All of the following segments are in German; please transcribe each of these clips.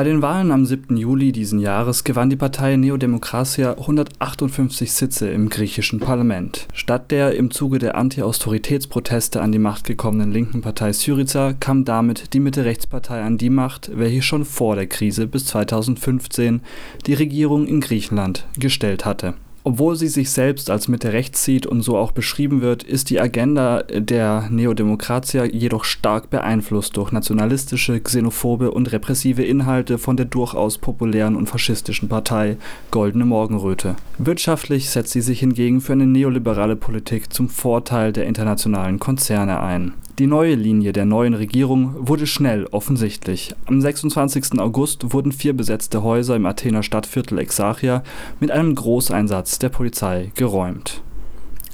Bei den Wahlen am 7. Juli diesen Jahres gewann die Partei Neodemokratia 158 Sitze im griechischen Parlament. Statt der im Zuge der Anti-Austeritätsproteste an die Macht gekommenen linken Partei Syriza kam damit die Mitte-Rechts-Partei an die Macht, welche schon vor der Krise bis 2015 die Regierung in Griechenland gestellt hatte obwohl sie sich selbst als Mitte rechts sieht und so auch beschrieben wird, ist die Agenda der Neodemokratia jedoch stark beeinflusst durch nationalistische, xenophobe und repressive Inhalte von der durchaus populären und faschistischen Partei Goldene Morgenröte. Wirtschaftlich setzt sie sich hingegen für eine neoliberale Politik zum Vorteil der internationalen Konzerne ein. Die neue Linie der neuen Regierung wurde schnell offensichtlich. Am 26. August wurden vier besetzte Häuser im Athener Stadtviertel Exarchia mit einem Großeinsatz der Polizei geräumt.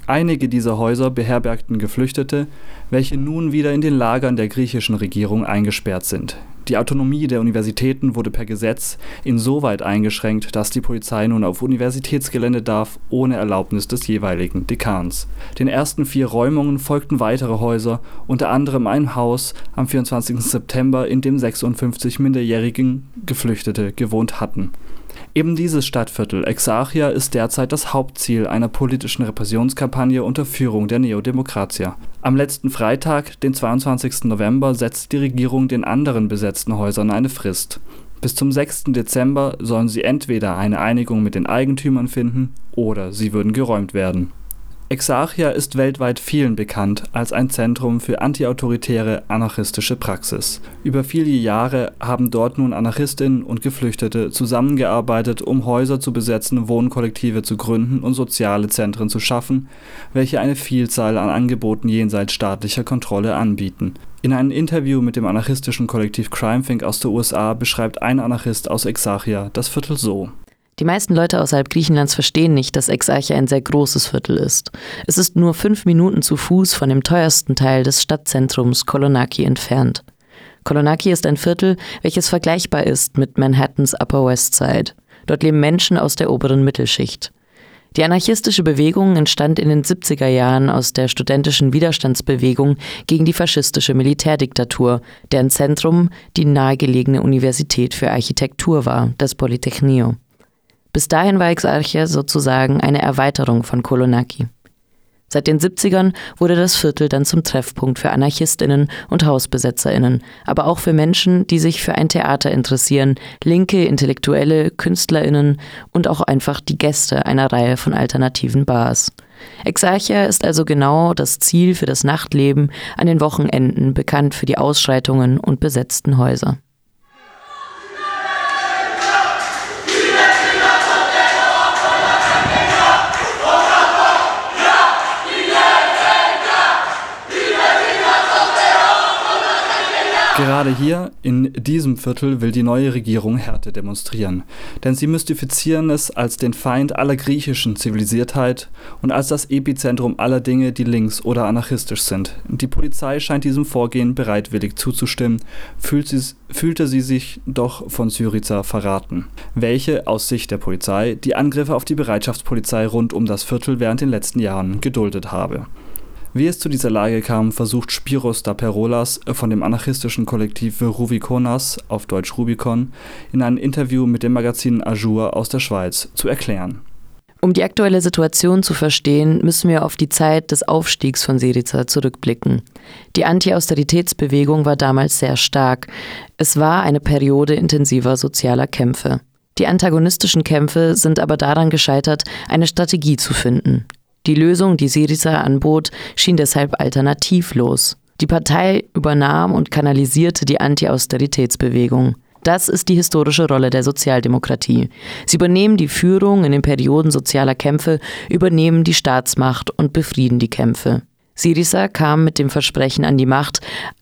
Einige dieser Häuser beherbergten Geflüchtete, welche nun wieder in den Lagern der griechischen Regierung eingesperrt sind. Die Autonomie der Universitäten wurde per Gesetz insoweit eingeschränkt, dass die Polizei nun auf Universitätsgelände darf, ohne Erlaubnis des jeweiligen Dekans. Den ersten vier Räumungen folgten weitere Häuser, unter anderem ein Haus am 24. September, in dem 56 minderjährigen Geflüchtete gewohnt hatten Eben dieses Stadtviertel Exarchia ist derzeit das Hauptziel einer politischen Repressionskampagne unter Führung der Neodemokratia. Am letzten Freitag, den 22. November, setzt die Regierung den anderen besetzten Häusern eine Frist. Bis zum 6. Dezember sollen sie entweder eine Einigung mit den Eigentümern finden oder sie würden geräumt werden Exarchia ist weltweit vielen bekannt als ein Zentrum für antiautoritäre anarchistische Praxis. Über viele Jahre haben dort nun Anarchistinnen und Geflüchtete zusammengearbeitet, um Häuser zu besetzen, Wohnkollektive zu gründen und soziale Zentren zu schaffen, welche eine Vielzahl an Angeboten jenseits staatlicher Kontrolle anbieten. In einem Interview mit dem anarchistischen Kollektiv Crimethink aus den USA beschreibt ein Anarchist aus Exarchia das Viertel so die meisten Leute außerhalb Griechenlands verstehen nicht, dass Exarchia ein sehr großes Viertel ist. Es ist nur fünf Minuten zu Fuß von dem teuersten Teil des Stadtzentrums Kolonaki entfernt. Kolonaki ist ein Viertel, welches vergleichbar ist mit Manhattans Upper West Side. Dort leben Menschen aus der oberen Mittelschicht. Die anarchistische Bewegung entstand in den 70er Jahren aus der studentischen Widerstandsbewegung gegen die faschistische Militärdiktatur, deren Zentrum die nahegelegene Universität für Architektur war, das Polytechnio. Bis dahin war Exarchia sozusagen eine Erweiterung von Kolonaki. Seit den 70ern wurde das Viertel dann zum Treffpunkt für Anarchistinnen und Hausbesetzerinnen, aber auch für Menschen, die sich für ein Theater interessieren, linke, intellektuelle, Künstlerinnen und auch einfach die Gäste einer Reihe von alternativen Bars. Exarchia ist also genau das Ziel für das Nachtleben an den Wochenenden, bekannt für die Ausschreitungen und besetzten Häuser. Gerade hier, in diesem Viertel, will die neue Regierung Härte demonstrieren. Denn sie mystifizieren es als den Feind aller griechischen Zivilisiertheit und als das Epizentrum aller Dinge, die links oder anarchistisch sind. Die Polizei scheint diesem Vorgehen bereitwillig zuzustimmen, fühlt sie, fühlte sie sich doch von Syriza verraten, welche aus Sicht der Polizei die Angriffe auf die Bereitschaftspolizei rund um das Viertel während den letzten Jahren geduldet habe. Wie es zu dieser Lage kam, versucht Spiros Daperolas von dem anarchistischen Kollektiv Rubikonas, auf Deutsch Rubicon, in einem Interview mit dem Magazin Azure aus der Schweiz zu erklären. Um die aktuelle Situation zu verstehen, müssen wir auf die Zeit des Aufstiegs von Syriza zurückblicken. Die Anti-Austeritätsbewegung war damals sehr stark. Es war eine Periode intensiver sozialer Kämpfe. Die antagonistischen Kämpfe sind aber daran gescheitert, eine Strategie zu finden. Die Lösung, die Syriza anbot, schien deshalb alternativlos. Die Partei übernahm und kanalisierte die Anti-Austeritätsbewegung. Das ist die historische Rolle der Sozialdemokratie. Sie übernehmen die Führung in den Perioden sozialer Kämpfe, übernehmen die Staatsmacht und befrieden die Kämpfe. Syriza kam mit dem Versprechen an die Macht,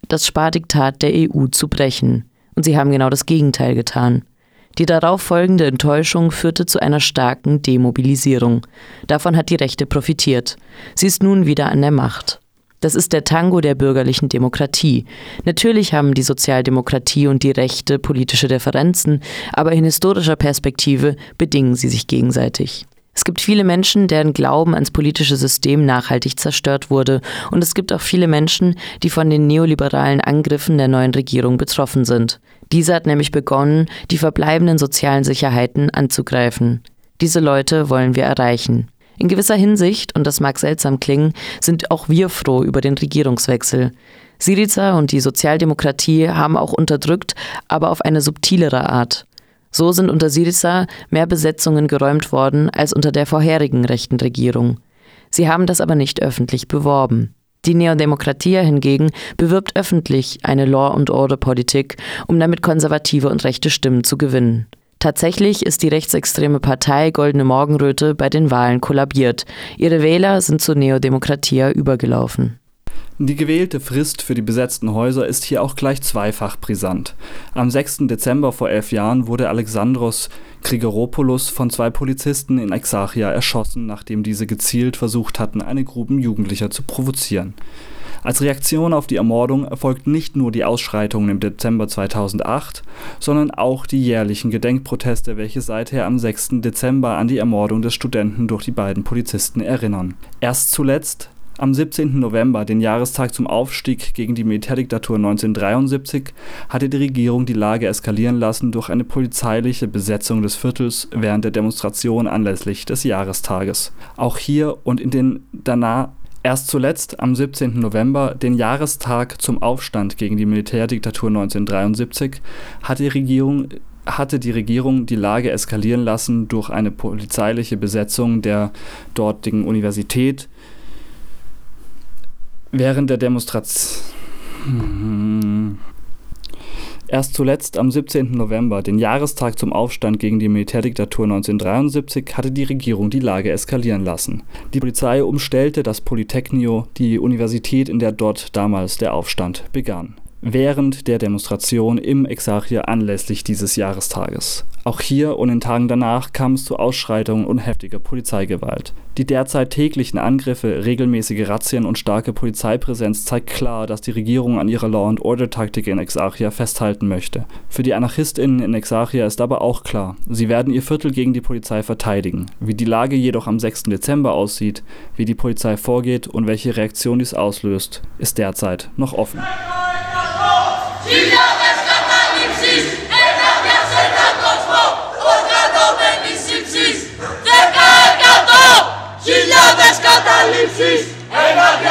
das Spardiktat der EU zu brechen. Und sie haben genau das Gegenteil getan. Die darauf folgende Enttäuschung führte zu einer starken Demobilisierung. Davon hat die Rechte profitiert. Sie ist nun wieder an der Macht. Das ist der Tango der bürgerlichen Demokratie. Natürlich haben die Sozialdemokratie und die Rechte politische Differenzen, aber in historischer Perspektive bedingen sie sich gegenseitig. Es gibt viele Menschen, deren Glauben ans politische System nachhaltig zerstört wurde, und es gibt auch viele Menschen, die von den neoliberalen Angriffen der neuen Regierung betroffen sind. Diese hat nämlich begonnen, die verbleibenden sozialen Sicherheiten anzugreifen. Diese Leute wollen wir erreichen. In gewisser Hinsicht, und das mag seltsam klingen, sind auch wir froh über den Regierungswechsel. Syriza und die Sozialdemokratie haben auch unterdrückt, aber auf eine subtilere Art. So sind unter Syriza mehr Besetzungen geräumt worden als unter der vorherigen rechten Regierung. Sie haben das aber nicht öffentlich beworben. Die Neodemokratie hingegen bewirbt öffentlich eine Law-and-Order-Politik, um damit konservative und rechte Stimmen zu gewinnen. Tatsächlich ist die rechtsextreme Partei Goldene Morgenröte bei den Wahlen kollabiert. Ihre Wähler sind zur Neodemokratie übergelaufen. Die gewählte Frist für die besetzten Häuser ist hier auch gleich zweifach brisant. Am 6. Dezember vor elf Jahren wurde Alexandros Grigoropoulos von zwei Polizisten in Exarchia erschossen, nachdem diese gezielt versucht hatten, eine Gruppe Jugendlicher zu provozieren. Als Reaktion auf die Ermordung erfolgten nicht nur die Ausschreitungen im Dezember 2008, sondern auch die jährlichen Gedenkproteste, welche seither am 6. Dezember an die Ermordung des Studenten durch die beiden Polizisten erinnern. Erst zuletzt am 17. November, den Jahrestag zum Aufstieg gegen die Militärdiktatur 1973, hatte die Regierung die Lage eskalieren lassen durch eine polizeiliche Besetzung des Viertels während der Demonstration anlässlich des Jahrestages. Auch hier und in den danach Erst zuletzt am 17. November, den Jahrestag zum Aufstand gegen die Militärdiktatur 1973, hat die Regierung hatte die Regierung die Lage eskalieren lassen durch eine polizeiliche Besetzung der dortigen Universität, Während der Demonstration. Erst zuletzt am 17. November, den Jahrestag zum Aufstand gegen die Militärdiktatur 1973, hatte die Regierung die Lage eskalieren lassen. Die Polizei umstellte das Polytechnio, die Universität, in der dort damals der Aufstand begann während der Demonstration im Exarchia anlässlich dieses Jahrestages. Auch hier und in Tagen danach kam es zu Ausschreitungen und heftiger Polizeigewalt. Die derzeit täglichen Angriffe, regelmäßige Razzien und starke Polizeipräsenz zeigt klar, dass die Regierung an ihrer Law-and-Order-Taktik in Exarchia festhalten möchte. Für die AnarchistInnen in Exarchia ist aber auch klar, sie werden ihr Viertel gegen die Polizei verteidigen. Wie die Lage jedoch am 6. Dezember aussieht, wie die Polizei vorgeht und welche Reaktion dies auslöst, ist derzeit noch offen.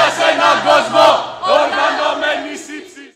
Yes, I'm not